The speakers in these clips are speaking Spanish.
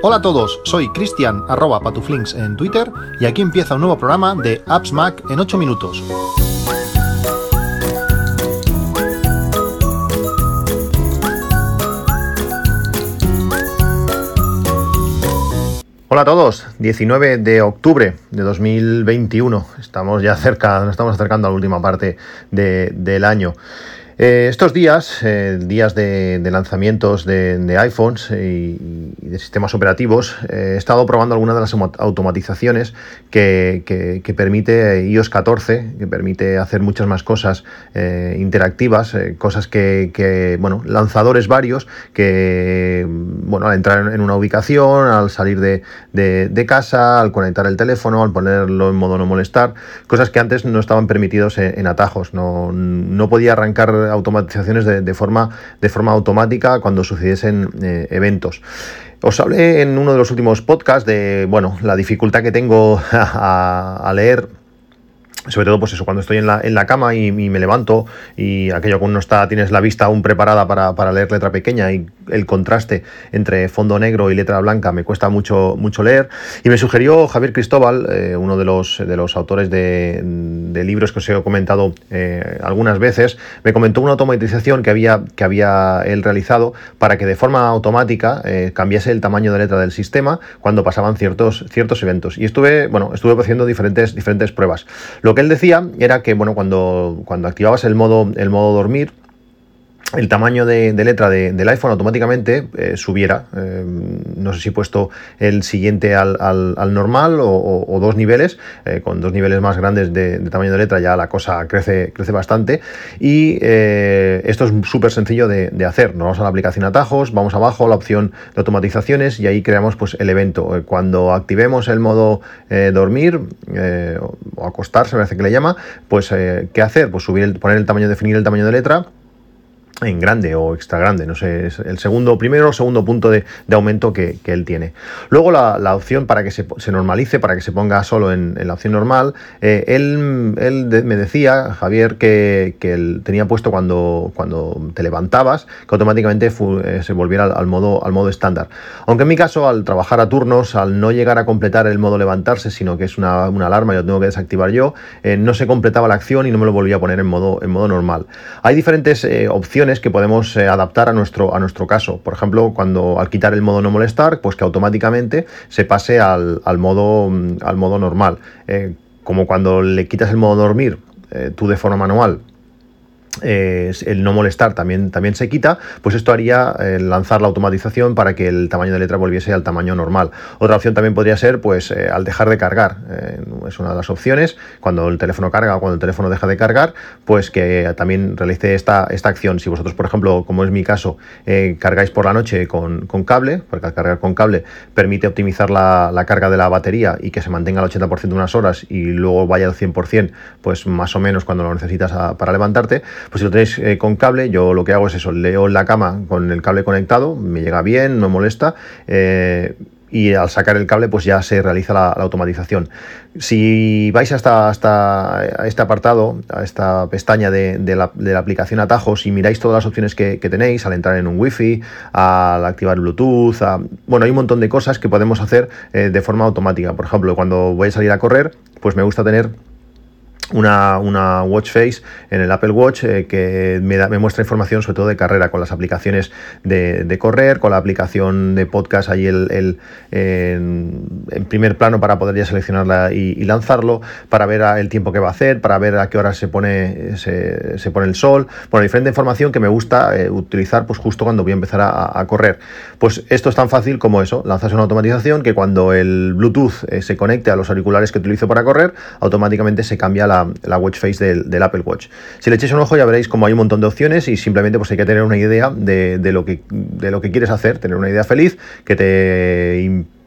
Hola a todos, soy Cristian arroba patuflinks en Twitter y aquí empieza un nuevo programa de Apps Mac en 8 minutos. Hola a todos, 19 de octubre de 2021. Estamos ya cerca, nos estamos acercando a la última parte del año. Eh, estos días, eh, días de, lanzamientos de, iPhones y, de sistemas operativos, eh, he estado probando algunas de las automatizaciones que, permite iOS 14, que permite hacer muchas más cosas interactivas, cosas que, bueno, lanzadores varios que, bueno, al entrar en una ubicación, al salir de, casa, al conectar el teléfono, al ponerlo en modo no molestar, cosas que antes no estaban permitidos en, atajos, no, no podía arrancar automatizaciones de, forma, de forma automática cuando sucediesen eh, eventos. Os hablé en uno de los últimos podcasts de bueno, la dificultad que tengo a leer sobre todo pues eso, cuando estoy en la, en la cama y, me levanto y aquello cuando no está, tienes la vista aún preparada para, leer letra pequeña y el contraste entre fondo negro y letra blanca me cuesta mucho, mucho leer. Y me sugirió Javier Cristóbal, eh, uno de los, de los autores de, libros que os he comentado eh, algunas veces, me comentó una automatización que había, que había él realizado para que de forma automática eh, cambiase el tamaño de letra del sistema cuando pasaban ciertos, ciertos eventos. Y estuve, bueno, estuve haciendo diferentes, diferentes pruebas. Lo que él decía era que, bueno, cuando, cuando activabas el modo, el modo dormir, el tamaño de, letra del iPhone automáticamente eh, subiera. Eh, no sé si he puesto el siguiente al, normal o, dos niveles. Eh, con dos niveles más grandes de, tamaño de letra ya la cosa crece, crece bastante. Y esto es súper sencillo de, hacer. Nos vamos a la aplicación atajos, vamos abajo la opción de automatizaciones y ahí creamos pues, el evento. Cuando activemos el modo dormir o acostarse, me parece que le llama, pues ¿qué hacer? Pues subir poner el tamaño, definir el tamaño de letra en grande o extra grande, no sé, es el segundo, primero o segundo punto de, aumento que, él tiene. Luego la, opción para que se, normalice, para que se ponga solo en, la opción normal, eh, él, él me decía, Javier, que, él tenía puesto cuando, cuando te levantabas, que automáticamente eh, se volviera al, modo, al modo estándar. Aunque en mi caso, al trabajar a turnos, al no llegar a completar el modo levantarse, sino que es una, alarma y lo tengo que desactivar yo, eh, no se completaba la acción y no me lo volvía a poner en modo, en modo normal. Hay diferentes opciones que podemos eh, adaptar a nuestro, a nuestro caso. Por ejemplo, cuando al quitar el modo no molestar, pues que automáticamente se pase al, modo, mm, al modo normal. Eh, como cuando le quitas el modo dormir, eh, tú de forma manual el no molestar también, también se quita, pues esto haría eh, lanzar la automatización para que el tamaño de letra volviese al tamaño normal. Otra opción también podría ser, pues, eh, al dejar de cargar, eh, es una de las opciones, cuando el teléfono carga o cuando el teléfono deja de cargar, pues que también realice esta, esta acción. Si vosotros, por ejemplo, como es mi caso, cargáis por la noche con, cable, porque al cargar con cable permite optimizar la, la, carga de la batería y que se mantenga al 80% unas horas y luego vaya al 100%, pues más o menos cuando lo necesitas para levantarte, pues si lo tenéis eh, con cable, yo lo que hago es eso, leo la cama con el cable conectado, me llega bien, no molesta. Eh, y al sacar el cable pues ya se realiza la, automatización. Si vais hasta, hasta este apartado, a esta pestaña de, la, aplicación atajos y miráis todas las opciones que, tenéis al entrar en un wifi, al activar Bluetooth, bueno, hay un montón de cosas que podemos hacer eh, de forma automática. Por ejemplo, cuando voy a salir a correr, pues me gusta tener una, una, watch face en el Apple Watch eh, que me, da, me, muestra información sobre todo de carrera con las aplicaciones de, correr, con la aplicación de podcast ahí el, en, primer plano para poder ya seleccionarla y, lanzarlo, para ver el tiempo que va a hacer, para ver a qué hora se pone, se, se pone el sol, bueno, diferente información que me gusta eh, utilizar pues justo cuando voy a empezar a, correr. Pues esto es tan fácil como eso, lanzas una automatización que cuando el Bluetooth eh, se conecte a los auriculares que utilizo para correr, automáticamente se cambia la la, watch face del, Apple Watch. Si le echéis un ojo ya veréis como hay un montón de opciones y simplemente pues hay que tener una idea de, lo, que, de lo que quieres hacer, tener una idea feliz que te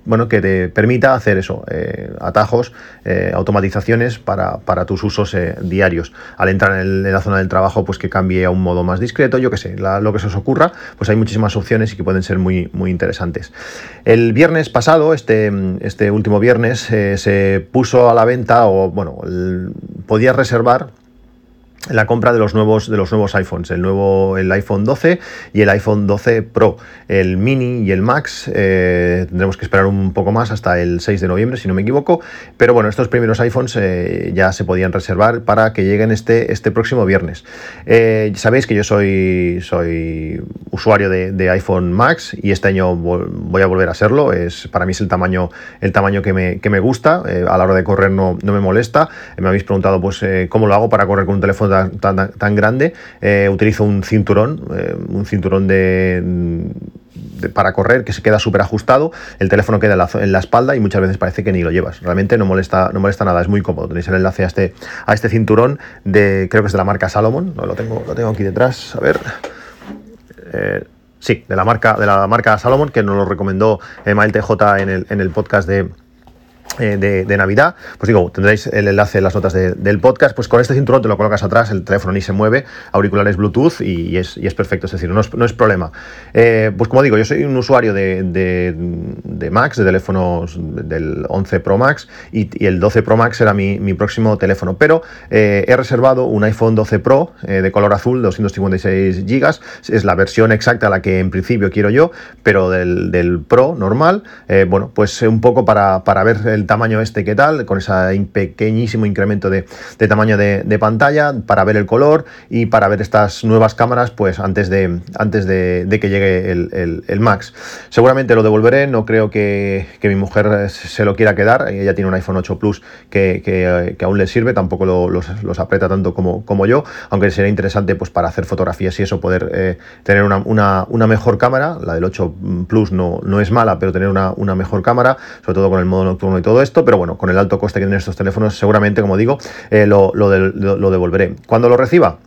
bueno, que te permita hacer eso, eh, atajos, eh, automatizaciones para, tus usos eh, diarios. Al entrar en, la zona del trabajo, pues que cambie a un modo más discreto, yo que sé, lo que se os ocurra, pues hay muchísimas opciones y que pueden ser muy, muy interesantes. El viernes pasado, este, este último viernes, se puso a la venta, o bueno, podías reservar la compra de los nuevos de los nuevos iPhones, el nuevo el iPhone 12 y el iPhone 12 Pro, el Mini y el Max eh, tendremos que esperar un poco más hasta el 6 de noviembre si no me equivoco, pero bueno estos primeros iPhones eh, ya se podían reservar para que lleguen este este próximo viernes. Eh, sabéis que yo soy soy usuario de, iPhone Max y este año voy a volver a serlo, es para mí es el tamaño el tamaño que me, que me gusta a la hora de correr no, no me molesta. me habéis preguntado pues cómo lo hago para correr con un teléfono tan, grande, eh, utilizo un cinturón, eh, un cinturón de, para correr que se queda súper ajustado, el teléfono queda en la, espalda y muchas veces parece que ni lo llevas. Realmente no molesta, no molesta nada, es muy cómodo. Tenéis el enlace a este, a este cinturón de, creo que es de la marca Salomon, lo tengo, lo tengo aquí detrás, a ver. Eh, sí, de la marca, de la marca Salomon, que nos lo recomendó Mael TJ en el, en el podcast de, eh, de, Navidad, pues digo, tendréis el enlace en las notas del podcast, pues con este cinturón te lo colocas atrás, el teléfono ni se mueve, auriculares Bluetooth y, es, perfecto, es decir, no es, problema. Eh, pues como digo, yo soy un usuario de, de, Max, de teléfonos del 11 Pro Max y, el 12 Pro Max era mi, próximo teléfono, pero eh, he reservado un iPhone 12 Pro de color azul, 256 GB, es la versión exacta a la que en principio quiero yo, pero del, Pro normal, bueno, pues un poco para, para ver el tamaño este que tal, con ese pequeñísimo incremento de, tamaño de, pantalla para ver el color y para ver estas nuevas cámaras pues antes de, antes de, que llegue el, Max. Seguramente lo devolveré, no creo que, mi mujer se lo quiera quedar, ella tiene un iPhone 8 Plus que, aún le sirve, tampoco los, aprieta tanto como, como yo, aunque sería interesante pues para hacer fotografías y eso poder eh, tener una, mejor cámara, la del 8 Plus no, no es mala, pero tener una, una mejor cámara, sobre todo con el modo nocturno y todo todo esto, pero bueno, con el alto coste que tienen estos teléfonos, seguramente, como digo, eh, lo, lo devolveré. Cuando lo reciba,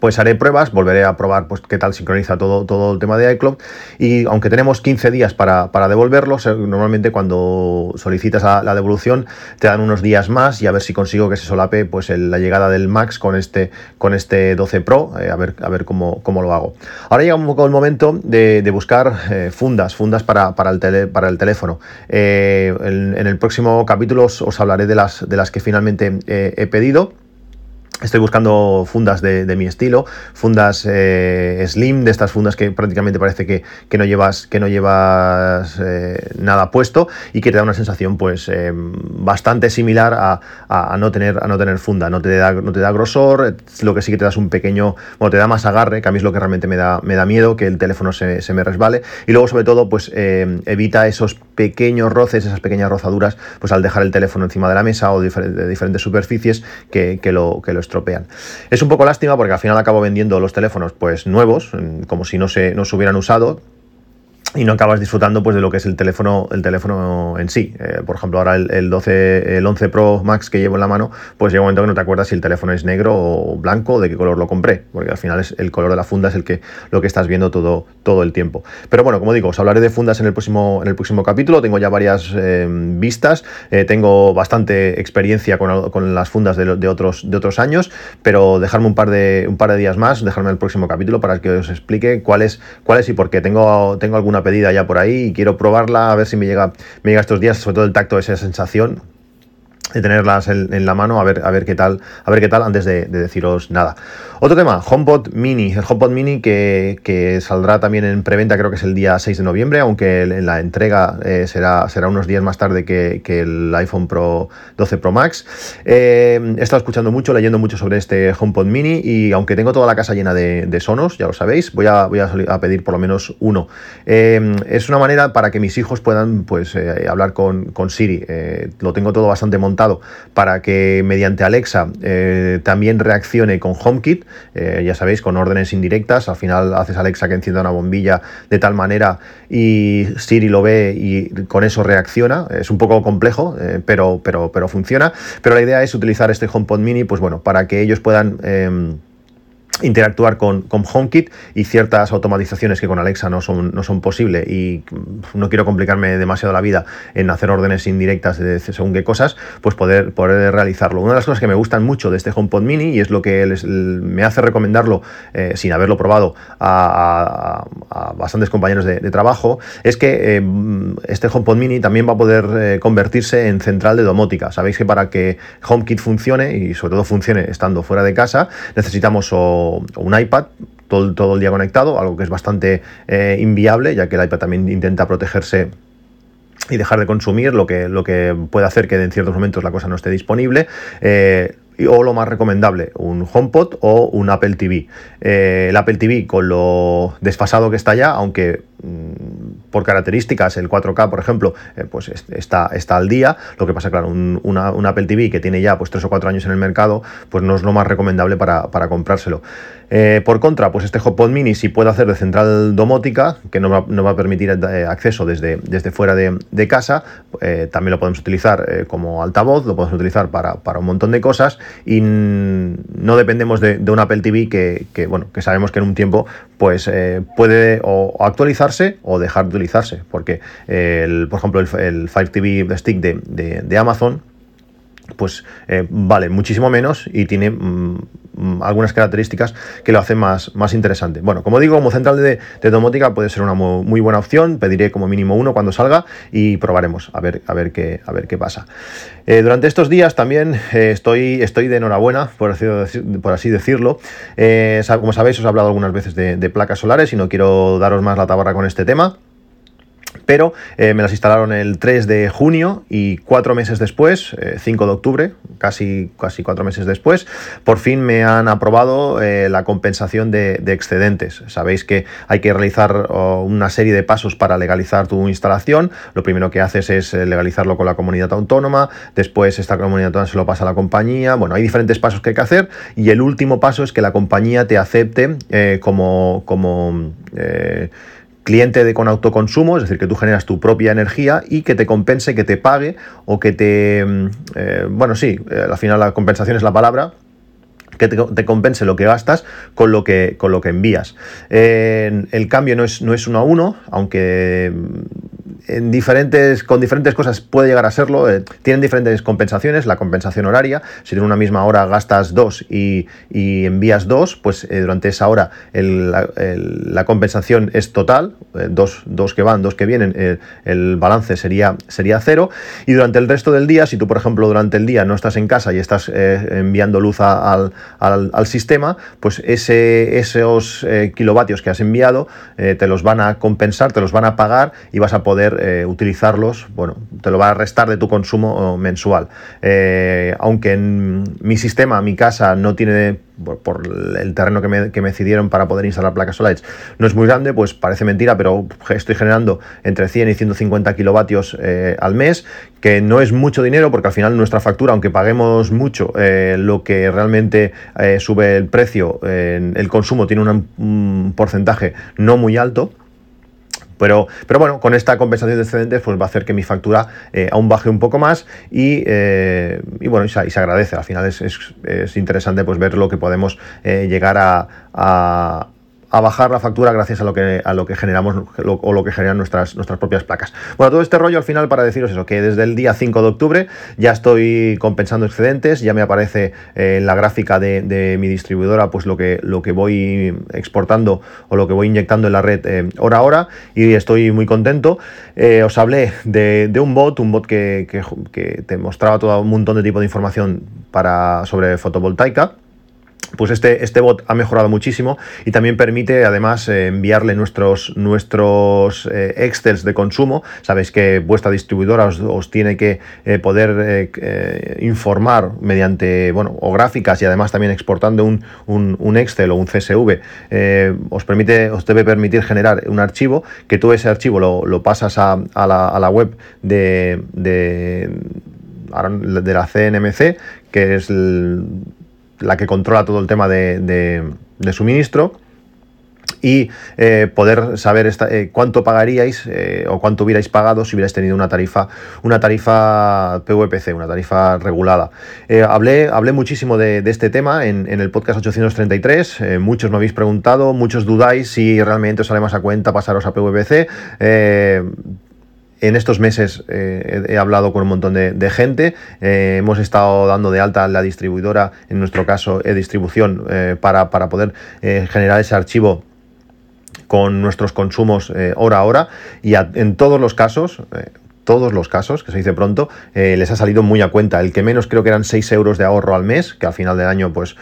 pues haré pruebas, volveré a probar pues, qué tal sincroniza todo, todo el tema de iCloud y aunque tenemos 15 días para, para devolverlos, normalmente cuando solicitas la, devolución te dan unos días más y a ver si consigo que se solape pues, la llegada del Max con este, con este 12 Pro, eh, a ver, a ver cómo, cómo, lo hago. Ahora llega un poco el momento de, buscar eh, fundas, fundas para, para, el tele, para el teléfono. Eh, en, el próximo capítulo os, hablaré de las, de las que finalmente he pedido. Estoy buscando fundas de, mi estilo, fundas eh, slim, de estas fundas que prácticamente parece que, no llevas, que no llevas eh, nada puesto y que te da una sensación pues eh, bastante similar a, no tener, a no tener funda. No te, da, no te da grosor, lo que sí que te das un pequeño, bueno, te da más agarre, que a mí es lo que realmente me da, me da miedo, que el teléfono se, me resbale. Y luego sobre todo pues evita esos pequeños roces, esas pequeñas rozaduras, pues al dejar el teléfono encima de la mesa o de, diferentes superficies que, que lo, que estropean. Es un poco lástima porque al final acabo vendiendo los teléfonos pues nuevos, como si no se, no se hubieran usado, y no acabas disfrutando pues de lo que es el teléfono el teléfono en sí. Eh, por ejemplo ahora el, 12 el 11 Pro Max que llevo en la mano pues llega un momento que no te acuerdas si el teléfono es negro o blanco de qué color lo compré porque al final es el color de la funda es el que lo que estás viendo todo todo el tiempo. Pero bueno como digo os hablaré de fundas en el próximo en el próximo capítulo. Tengo ya varias eh, vistas. Eh, tengo bastante experiencia con, las fundas de, otros de otros años pero dejarme un par de un par de días más dejarme el próximo capítulo para que os explique cuáles cuáles y por qué. Tengo tengo alguna pedida ya por ahí y quiero probarla a ver si me llega, me llega estos días, sobre todo el tacto, esa sensación de tenerlas en, la mano a ver, a ver qué tal, a ver qué tal antes de, deciros nada. Otro tema, HomePod Mini, el HomePod Mini que, saldrá también en preventa, creo que es el día 6 de noviembre, aunque en la entrega eh, será, será unos días más tarde que, el iPhone Pro 12 Pro Max. Eh, he estado escuchando mucho, leyendo mucho sobre este HomePod Mini y aunque tengo toda la casa llena de, Sonos, ya lo sabéis, voy a, voy a, pedir por lo menos uno. Eh, es una manera para que mis hijos puedan pues, hablar con, con Siri. lo tengo todo bastante montado para que mediante Alexa eh, también reaccione con HomeKit, eh, ya sabéis, con órdenes indirectas. Al final haces Alexa que encienda una bombilla de tal manera y Siri lo ve y con eso reacciona. Es un poco complejo, eh, pero, pero, pero funciona. Pero la idea es utilizar este HomePod Mini, pues bueno, para que ellos puedan em, interactuar con, con, HomeKit y ciertas automatizaciones que con Alexa no son, no son posibles y no quiero complicarme demasiado la vida en hacer órdenes indirectas de según qué cosas, pues poder, poder realizarlo. Una de las cosas que me gustan mucho de este HomePod Mini y es lo que me hace recomendarlo eh, sin haberlo probado a, bastantes compañeros de, trabajo, es que eh, este HomePod Mini también va a poder eh, convertirse en central de domótica. Sabéis que para que HomeKit funcione y sobre todo funcione estando fuera de casa, necesitamos un iPad todo, todo, el día conectado, algo que es bastante eh, inviable, ya que el iPad también intenta protegerse y dejar de consumir, lo que, lo que puede hacer que en ciertos momentos la cosa no esté disponible. Eh, o lo más recomendable, un HomePod o un Apple TV. Eh, el Apple TV con lo desfasado que está ya, aunque mm, por características el 4K, por ejemplo, pues está, está al día. Lo que pasa, claro, un, Apple TV que tiene ya pues 3 o 4 años en el mercado, pues no es lo más recomendable para, para comprárselo. Eh, por contra, pues este HotPod Mini sí puede hacer de central domótica, que nos va, a permitir eh, acceso desde, desde fuera de, casa. Eh, también lo podemos utilizar como altavoz, lo podemos utilizar para, un montón de cosas y no dependemos de, un Apple TV que, bueno, que sabemos que en un tiempo pues, puede o, actualizarse o dejar de utilizarse. Porque, el, por ejemplo, el, Fire TV Stick de, de Amazon pues eh, vale muchísimo menos y tiene mm, mm, algunas características que lo hacen más, más interesante. Bueno, como digo, como central de, domótica puede ser una muy, buena opción, pediré como mínimo uno cuando salga y probaremos a ver, a ver, qué, a ver qué pasa. Eh, durante estos días también eh, estoy, estoy de enhorabuena, por así, por así decirlo. como sabéis, os he hablado algunas veces de, de placas solares y no quiero daros más la tabarra con este tema pero eh, me las instalaron el 3 de junio y cuatro meses después, 5 eh, de octubre, casi, casi cuatro meses después, por fin me han aprobado eh, la compensación de, excedentes. Sabéis que hay que realizar oh, una serie de pasos para legalizar tu instalación. Lo primero que haces es legalizarlo con la comunidad autónoma, después esta comunidad autónoma se lo pasa a la compañía. Bueno, hay diferentes pasos que hay que hacer y el último paso es que la compañía te acepte como... como cliente de con autoconsumo, es decir, que tú generas tu propia energía y que te compense, que te pague o que te... Mm, eh, bueno, sí, eh, al final la compensación es la palabra, que te, compense lo que gastas con lo que, con lo que envías. el cambio no es, no es uno a uno, aunque con diferentes cosas puede llegar a serlo. Eh, tienen diferentes compensaciones. La compensación horaria, si en una misma hora gastas dos y, envías dos, pues eh, durante esa hora la, compensación es total. Eh, dos, que van, dos que vienen, el balance sería, sería cero. Y durante el resto del día, si tú, por ejemplo, durante el día no estás en casa y estás enviando luz al, sistema, pues esos kilovatios que has enviado te los van a compensar, te los van a pagar y vas a poder eh, utilizarlos, bueno, te lo va a restar de tu consumo mensual. Eh, aunque en mi sistema, mi casa, no tiene, por, el terreno que me, que me, cedieron para poder instalar placas solares, no es muy grande, pues parece mentira, pero estoy generando entre 100 y 150 kilovatios eh, al mes, que no es mucho dinero, porque al final nuestra factura, aunque paguemos mucho, lo que realmente sube el precio, el consumo tiene un porcentaje no muy alto. Pero, pero bueno, con esta compensación de excedentes pues va a hacer que mi factura eh, aún baje un poco más y, eh, bueno, y se, agradece. Al final es, interesante pues ver lo que podemos eh, llegar a a bajar la factura gracias a lo que, a lo que generamos o lo que generan nuestras, nuestras propias placas. Bueno, todo este rollo al final para deciros eso, que desde el día 5 de octubre ya estoy compensando excedentes, ya me aparece eh, en la gráfica de, mi distribuidora pues lo que, lo que voy exportando o lo que voy inyectando en la red eh, hora a hora y estoy muy contento. Eh, os hablé de, un bot, un bot que, que, te mostraba todo un montón de tipo de información para, sobre fotovoltaica pues este, este bot ha mejorado muchísimo y también permite además eh, enviarle nuestros, nuestros eh, de consumo. Sabéis que vuestra distribuidora os, tiene que eh, poder informar mediante, bueno, o gráficas y además también exportando un, un, Excel o un CSV. os, permite, os debe permitir generar un archivo que tú ese archivo lo, pasas a, la, web de, de, de la CNMC, que es el la que controla todo el tema de, suministro y eh, poder saber eh, cuánto pagaríais eh, o cuánto hubierais pagado si hubierais tenido una tarifa, una tarifa PVPC, una tarifa regulada. hablé, hablé muchísimo de, este tema en, el podcast 833, muchos me habéis preguntado, muchos dudáis si realmente os sale más a cuenta pasaros a PVPC. En estos meses he hablado con un montón de, gente, hemos estado dando de alta la distribuidora, en nuestro caso e-distribución, para, para, poder generar ese archivo con nuestros consumos eh, hora a hora. Y en todos los casos, eh, todos los casos, que se dice pronto, eh, les ha salido muy a cuenta. El que menos creo que eran 6 euros de ahorro al mes, que al final del año pues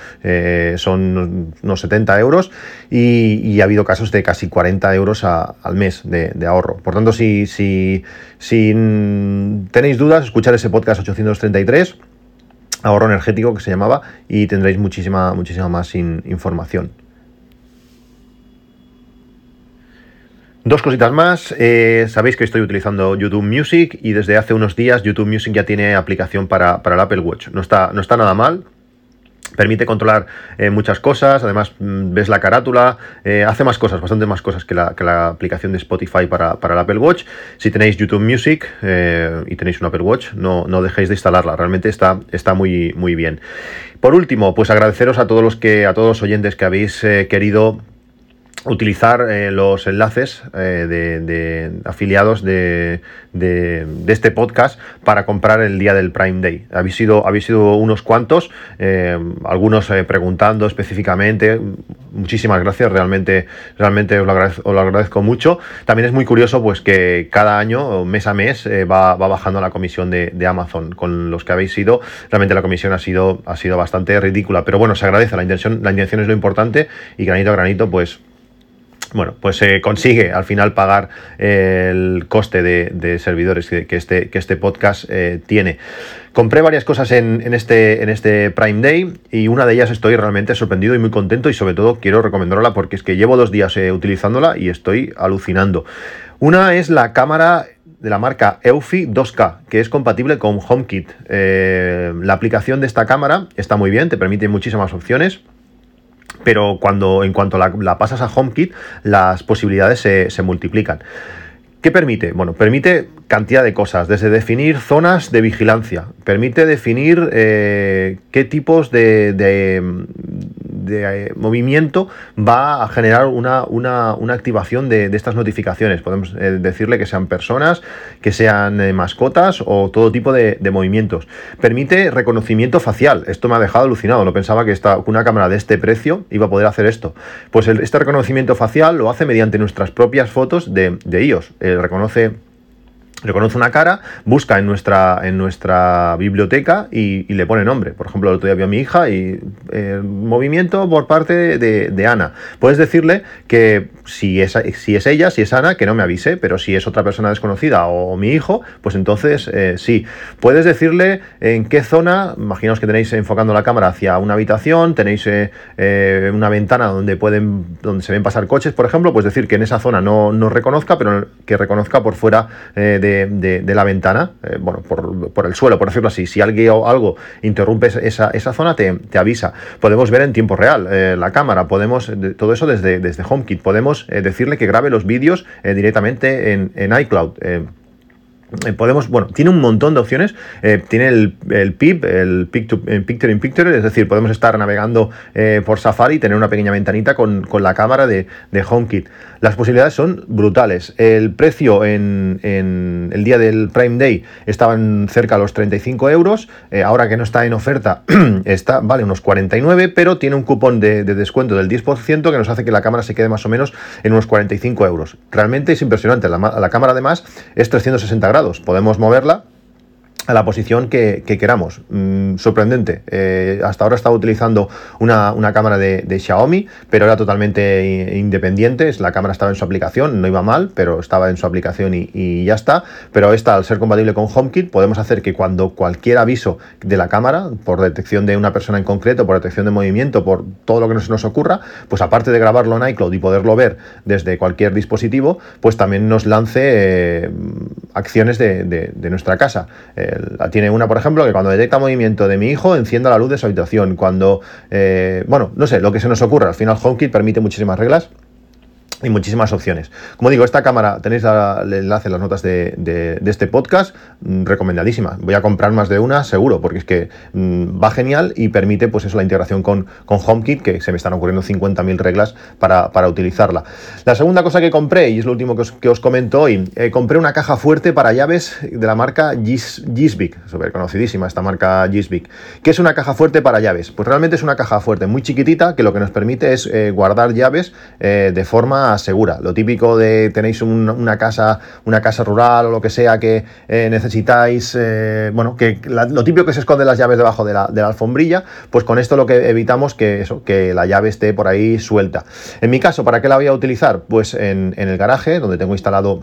son unos 70 euros, y, ha habido casos de casi 40 euros al mes de, ahorro. Por tanto, si tenéis dudas, escuchar ese podcast 833 ahorro energético que se llamaba y tendréis muchísima, muchísima más información. Dos cositas más. Eh, sabéis que estoy utilizando YouTube Music y desde hace unos días YouTube Music ya tiene aplicación para, el Apple Watch. No está, no está nada mal. Permite controlar eh, muchas cosas, además mm, ves la carátula, eh, hace más cosas, bastante más cosas que la, aplicación de Spotify para, el Apple Watch. Si tenéis YouTube Music y tenéis un Apple Watch, no, no dejéis de instalarla, realmente está, está muy, muy bien. Por último, pues agradeceros a todos los que, a todos los oyentes que habéis querido utilizar eh, los enlaces eh, de, afiliados de, este podcast para comprar el día del Prime Day. Habéis sido, habéis sido unos cuantos, eh, algunos preguntando específicamente. Muchísimas gracias, realmente, realmente os lo, agradezco, mucho. También es muy curioso pues que cada año, mes a mes, va, bajando la comisión de, Amazon. Con los que habéis sido, realmente la comisión ha sido, ha sido bastante ridícula. Pero bueno, se agradece, la intención, la intención es lo importante y granito a granito, pues bueno, pues se consigue al final pagar el coste de, servidores que, este, que este podcast eh, tiene. Compré varias cosas en, este, en este Prime Day y una de ellas estoy realmente sorprendido y muy contento y sobre todo quiero recomendarla porque es que llevo dos días eh, utilizándola y estoy alucinando. Una es la cámara de la marca Eufy 2K, que es compatible con HomeKit. Eh, la aplicación de esta cámara está muy bien, te permite muchísimas opciones pero cuando en cuanto la, pasas a HomeKit, las posibilidades se, multiplican. ¿Qué permite? Bueno, permite cantidad de cosas, desde definir zonas de vigilancia, permite definir eh, qué tipos de, eh, movimiento va a generar una, activación de, estas notificaciones. Podemos eh, decirle que sean personas, que sean mascotas o todo tipo de, movimientos. Permite reconocimiento facial. Esto me ha dejado alucinado. No pensaba que esta, una cámara de este precio iba a poder hacer esto. Pues este reconocimiento facial lo hace mediante nuestras propias fotos de, de iOS. reconoce reconoce una cara, busca en nuestra, en nuestra biblioteca y, le pone nombre. Por ejemplo, el otro día vio a mi hija y eh, movimiento por parte de, Ana. Puedes decirle que si es, si es ella, si es Ana, que no me avise, pero si es otra persona desconocida o, mi hijo, pues entonces eh, sí. Puedes decirle en qué zona, imaginaos que tenéis enfocando la cámara hacia una habitación, tenéis eh, una ventana donde, pueden, donde se ven pasar coches, por ejemplo, pues decir que en esa zona no, no reconozca, pero que reconozca por fuera de de, la ventana, eh, bueno, por, el suelo, por decirlo así. Si alguien o algo interrumpe esa, esa zona, te, avisa. Podemos ver en tiempo real eh, la cámara, podemos, todo eso desde, desde HomeKit. Podemos eh, decirle que grabe los vídeos directamente en, en iCloud. Podemos, bueno, tiene un montón de opciones. tiene el, el PIP, el Picture in Picture, es decir, podemos estar navegando por Safari y tener una pequeña ventanita con, la cámara de, de HomeKit. Las posibilidades son brutales. El precio en, el día del Prime Day estaban cerca a los 35 euros. Eh, ahora que no está en oferta, está, vale unos 49, pero tiene un cupón de, descuento del 10% que nos hace que la cámara se quede más o menos en unos 45 euros. Realmente es impresionante. La, la cámara además es 360 grados. Podemos moverla a la posición que, queramos. Mm, sorprendente. Eh, hasta ahora estaba utilizando una, cámara de, Xiaomi, pero era totalmente independiente. La cámara estaba en su aplicación, no iba mal, pero estaba en su aplicación y, ya está. Pero esta, al ser compatible con HomeKit, podemos hacer que cuando cualquier aviso de la cámara, por detección de una persona en concreto, por detección de movimiento, por todo lo que se nos ocurra, pues aparte de grabarlo en iCloud y poderlo ver desde cualquier dispositivo, pues también nos lance eh, acciones de, nuestra casa. Tiene una, por ejemplo, que cuando detecta movimiento de mi hijo, encienda la luz de su habitación. Cuando, eh, bueno, no sé, lo que se nos ocurra. Al final HomeKit permite muchísimas reglas y muchísimas opciones. Como digo, esta cámara tenéis el enlace en las notas de, este podcast, mm, recomendadísima. Voy a comprar más de una, seguro, porque es que mm, va genial y permite, pues eso, la integración con, con HomeKit, que se me están ocurriendo 50.000 reglas para, utilizarla. La segunda cosa que compré, y es lo último que os, que os comento hoy, eh, compré una caja fuerte para llaves de la marca Gisbic, súper conocidísima esta marca Gisbic. ¿Qué es una caja fuerte para llaves? Pues realmente es una caja fuerte muy chiquitita que lo que nos permite es eh, guardar llaves eh, de forma segura. Lo típico de tenéis una casa, una casa rural o lo que sea que eh, necesitáis, eh, bueno, que lo típico que se esconde las llaves debajo de la, alfombrilla, pues con esto lo que evitamos que eso, que la llave esté por ahí suelta. En mi caso, ¿para qué la voy a utilizar? Pues en, en el garaje, donde tengo instalado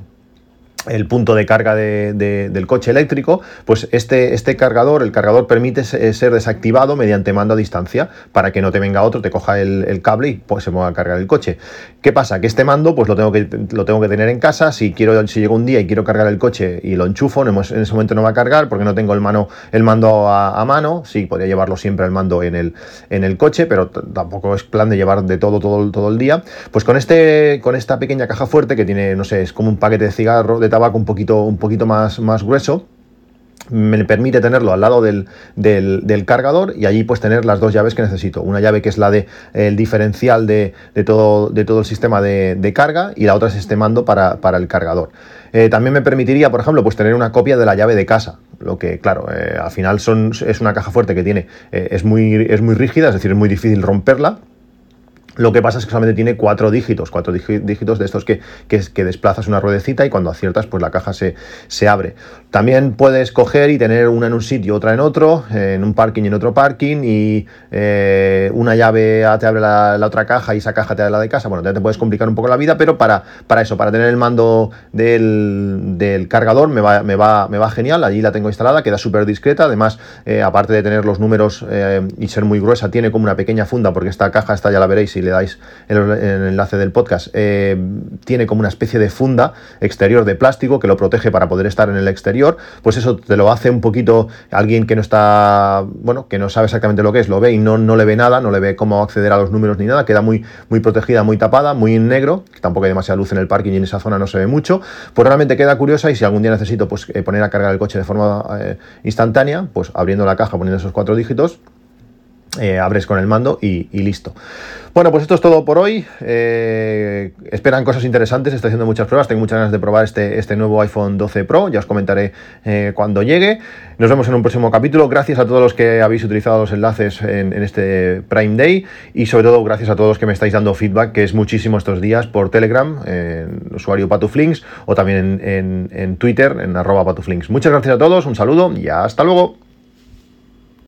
el punto de carga del coche eléctrico, pues este, este cargador, el cargador permite ser desactivado mediante mando a distancia para que no te venga otro, te coja el, cable y pues se mueva a cargar el coche. ¿Qué pasa? Que este mando pues lo tengo que, lo tengo que tener en casa, si quiero si llego un día y quiero cargar el coche y lo enchufo, en ese momento no va a cargar porque no tengo el, mano, el mando a, mano, sí, podría llevarlo siempre el mando en el, en el coche, pero tampoco es plan de llevar de todo, todo, todo el día. Pues con, este, con esta pequeña caja fuerte que tiene, no sé, es como un paquete de cigarro, de tabaco un poquito, un poquito más, más grueso me permite tenerlo al lado del, cargador y allí pues tener las dos llaves que necesito. Una llave que es la de el diferencial de, todo, de todo el sistema de, carga y la otra es este mando para, el cargador. Eh, también me permitiría, por ejemplo, pues tener una copia de la llave de casa. Lo que, claro, eh, al final son, es una caja fuerte que tiene, eh, es, muy, es muy rígida, es decir, es muy difícil romperla lo que pasa es que solamente tiene cuatro dígitos, cuatro dígitos de estos que, que, desplazas una ruedecita y cuando aciertas, pues la caja se, se, abre. También puedes coger y tener una en un sitio, otra en otro, en un parking y en otro parking, y eh, una llave te abre la, otra caja y esa caja te abre la de casa. Bueno, ya te puedes complicar un poco la vida, pero para, para eso, para tener el mando del, cargador, me va, me, va, me va genial. Allí la tengo instalada, queda súper discreta. Además, eh, aparte de tener los números eh, y ser muy gruesa, tiene como una pequeña funda, porque esta caja, esta ya la veréis le dais el, enlace del podcast, eh, tiene como una especie de funda exterior de plástico que lo protege para poder estar en el exterior, pues eso te lo hace un poquito alguien que no está, bueno, que no sabe exactamente lo que es, lo ve y no, no le ve nada, no le ve cómo acceder a los números ni nada, queda muy, muy protegida, muy tapada, muy en negro, que tampoco hay demasiada luz en el parking y en esa zona no se ve mucho, pues realmente queda curiosa y si algún día necesito pues, eh, poner a cargar el coche de forma eh, instantánea, pues abriendo la caja, poniendo esos cuatro dígitos, eh, abres con el mando y, listo. Bueno, pues esto es todo por hoy. Eh, esperan cosas interesantes, estoy haciendo muchas pruebas, tengo muchas ganas de probar este, este nuevo iPhone 12 Pro, ya os comentaré eh, cuando llegue. Nos vemos en un próximo capítulo. Gracias a todos los que habéis utilizado los enlaces en, este Prime Day y sobre todo gracias a todos los que me estáis dando feedback, que es muchísimo estos días por Telegram, en usuario Patuflinks o también en, en Twitter, en arroba Patuflinks. Muchas gracias a todos, un saludo y hasta luego.